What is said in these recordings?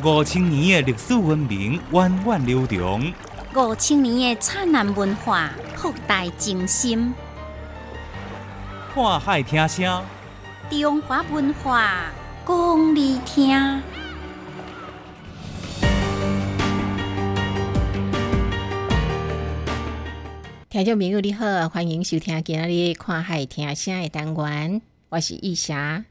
五千年的历史文明源远流长，五千年的灿烂文化博大精深。看海听声，中华文化讲你听。听众朋友你好，欢迎收听今日看海听声的单元，我是易霞。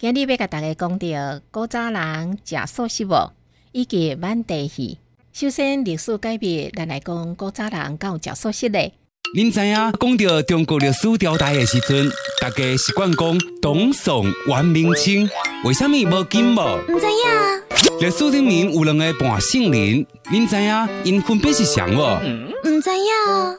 今日要甲大家讲到古早人食素食无，以及满地戏。首先，历史改变，咱来讲古早人敢有食素食嘞。您知影讲到中国历史朝代的时阵，大家习惯讲东宋元明清，为什么无金无？唔知影，历史里面有两个半圣人，您知影因分别是谁无？唔知影，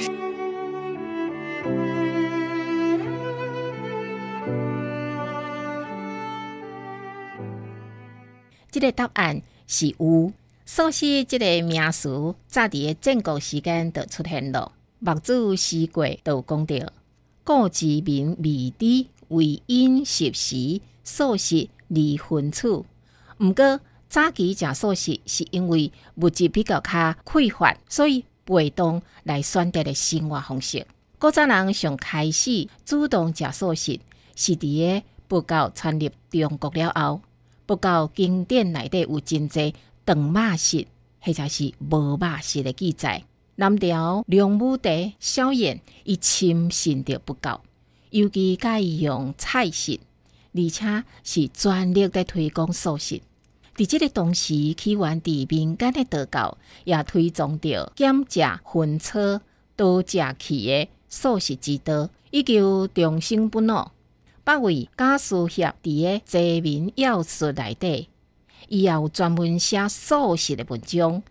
这个答案是有。素食这个名词，早伫个战国时间就出现了。墨子诗过就讲到：古之民未知，为因食时，素食离分处。毋过早期食素食是因为物质比较较匮乏，所以被动来选择的生活方式。古早人上开始主动食素食，是伫个佛教传入中国了后。佛教经典内底有真济长马式或者是无马式的记载。南朝梁武帝萧衍伊深信着佛教，尤其介意用菜食，而且是全力在推广素食。伫即个同时，起源伫民间的道教也推崇着减食荤草、多食气的素食之道，以求众生不老。八位家书协伫个济民要术内底，伊也有专门写素食的文章，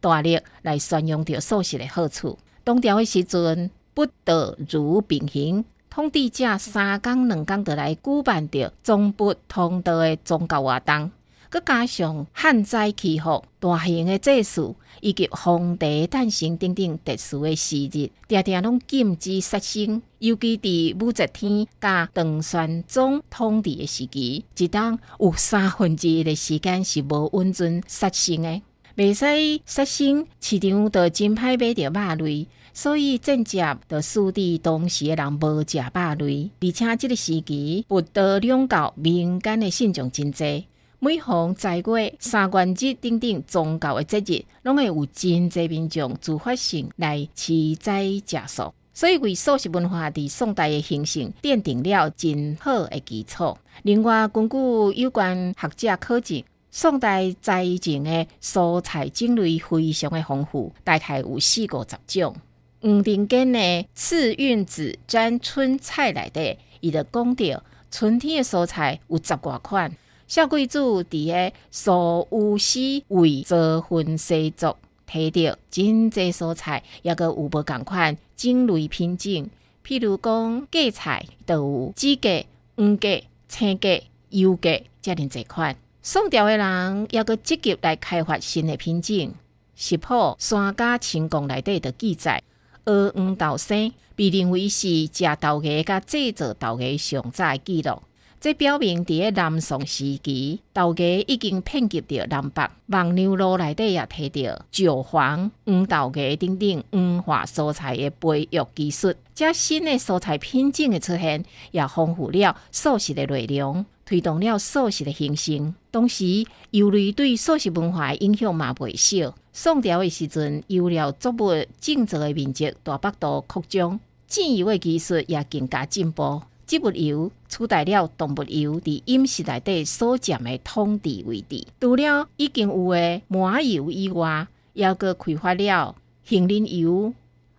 大力来宣扬着素食的好处。唐朝的时阵，不得如并行，统治者三工两工就来举办着中不通道的宗教活动。佮加上旱灾气候、大型的祭祀以及皇帝诞生等等特殊的时日，常常拢禁止杀生。尤其伫武则天甲唐玄宗统治的时期，一当有三分之一的时间是无允准杀生的，袂使杀生，市场就真歹买着肉类，所以正接就使地当时的人无食肉类，而且即个时期佛道两教民间的信众真济。每逢在月、三元节等等宗教的节日，拢会有真济民众自发性来持斋食素，所以为素食文化伫宋代的形成奠定了真好的基础。另外，根据有关学者考证，宋代斋前的蔬菜种类非常的丰富，大概有四五十种。黄庭坚的《次韵子占春菜》内底，伊就讲到春天的蔬菜有十外款。小贵族伫个苏武溪为做婚西族，摕到真济蔬菜，也个有无共款种类品种。譬如讲芥菜，就有紫芥、黄芥、青芥、油芥，遮尔济款。宋朝的人也个积极来开发新的品种。食谱《山家清宫》内底的记载，鹅黄豆生被认为是食豆芽甲制作豆芽上早的记录。这表明，伫南宋时期，豆芽已经遍及着南北。黄牛路内底也提到韭黄、黄豆芽等等黄化蔬菜的培育技术。这新的蔬菜品种的出现，也丰富了素食的内容，推动了素食的形成。同时，油类对素食文化的影响嘛袂小。宋朝的时阵，油料作物种植的面积大幅度扩张，制油的技术也更加进步。植物油取代了动物油伫饮食内底所占的统治位置。除了已经有的麻油以外，也个开发了杏仁油、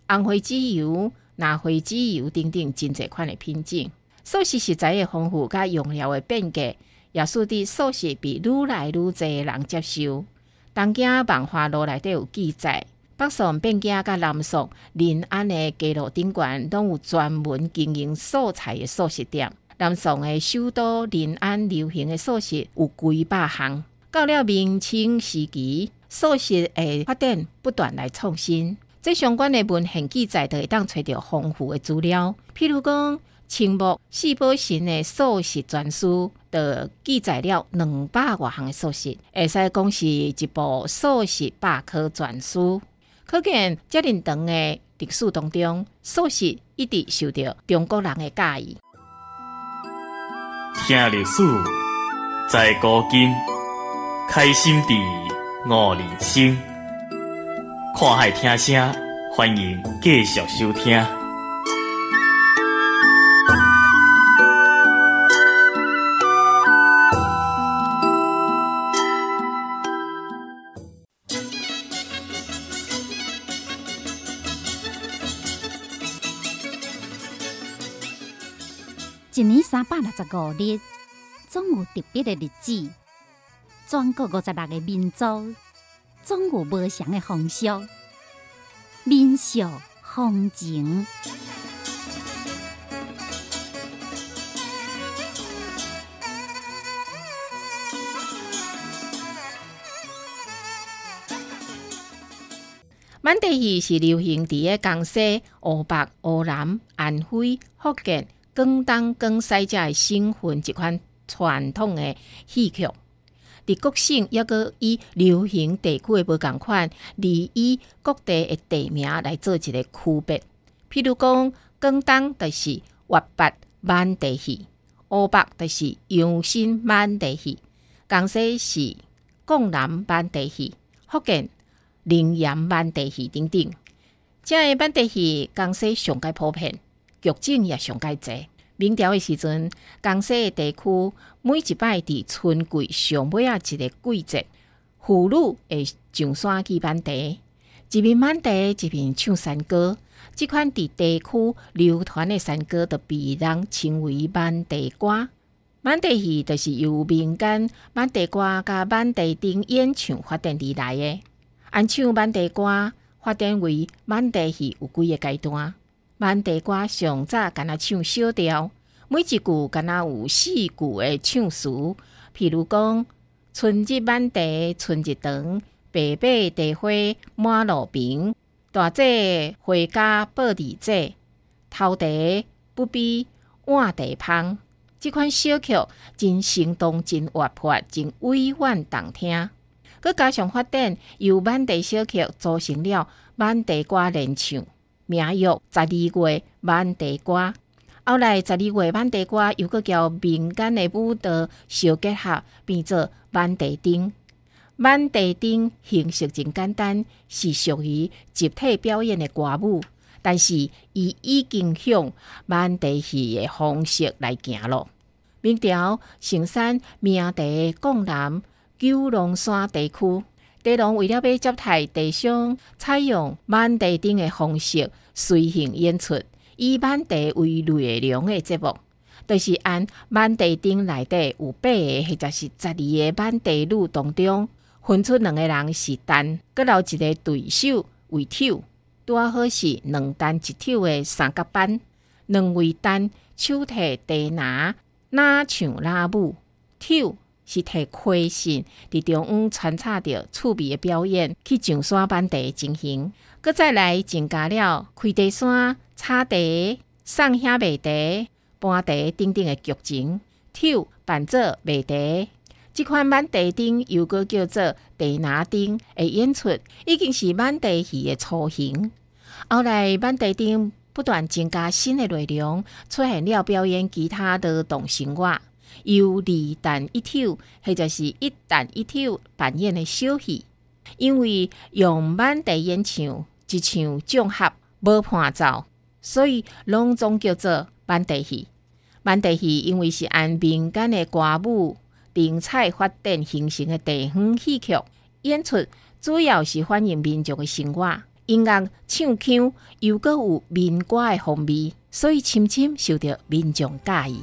红花籽油、拿花籽油等等真侪款的品种。素食食材的丰富甲用料的变革，也使得素食被愈来愈侪人接受。东京文化路内底有记载。北宋汴京甲南宋临安的街路顶悬，拢有专门经营素菜的素食店。南宋的首都临安流行的素食有几百项。到了明清时期，素食的发展不断来创新。这相关的文献记载，都会当找到丰富的资料。譬如讲，清末四宝神的素食全书，就记载了两百多项的素食，会使讲是一部素食百科全书。可见，遮尔长的历史当中，素食一直受到中国人的介意。听历史，在古今，开心地悟人生。看海听声，欢迎继续收听。一年三百六十五日，总有特别的日子。全国五十六个民族，总有不同的风俗、民俗、风情。满地戏是流行伫个江西、湖北、湖南、安徽、福建、广东、广西遮的省份一款传统的戏曲。伫各省抑个以流行地区的无共款，而以各地的地名来做一个区别。譬如讲，广东就是粤北满地戏，湖北就是阳新满地戏，江西是赣南满地戏，福建宁阳满地戏等等。遮个满地戏，江西上界普遍，剧种也上界济。明朝的时阵，江西的地区每一摆伫春季上尾啊一个季节，妇女会上山去满地，一面满地一面唱山歌。即款伫地区流传的山歌，就被人称为满地歌。满地戏就是由民间满地歌甲满地丁演唱发展而来的。按唱满地歌发展为满地戏有几个阶段。满地歌上早敢若唱小调，每一句敢若有四句的唱词，譬如讲：春日满地春日长，白马地花满路平，大姐回家报地姐，偷地不比换地芳。即款小曲真生动、真活泼、真委婉动听。佮加上发展，由满地小曲组成了满地歌联唱。名曰十二月满地歌，后来十二月满地歌又搁交民间的舞蹈相结合，变做满地丁。满地丁形式真简单，是属于集体表演的歌舞，但是伊已经向满地戏的方式来行咯。明朝成山名地赣南九龙山地区。地龙为了要接待地上，采用满地顶的方式随行演出，以满地为内容的节目，就是按满地顶内底有八个或者是十二个满地女当中，分出两个人是单，搁留一个对手为跳，拄好是两单一跳的三角班，两位单手提地拿，哪唱哪舞跳。是摕开心伫中央穿插着趣味的表演去上山板地进行，搁再来增加了开地山、插地、上下卖地、搬地等等的剧情，跳伴奏卖地。即款满地顶又搁叫做地拿顶的演出，已经是满地戏的雏形。后来满地顶不断增加新的内容，出现了表演其他的动生活。由二弹一跳，或者是一弹一跳扮演的小戏，因为用满地演唱，一唱综合无伴奏，所以拢总叫做满地戏。满地戏因为是按民间的歌舞、定彩发展形成的地方戏曲演出，主要是反映民众的生活，音乐唱腔又搁有民歌的风味，所以深深受到民众介意。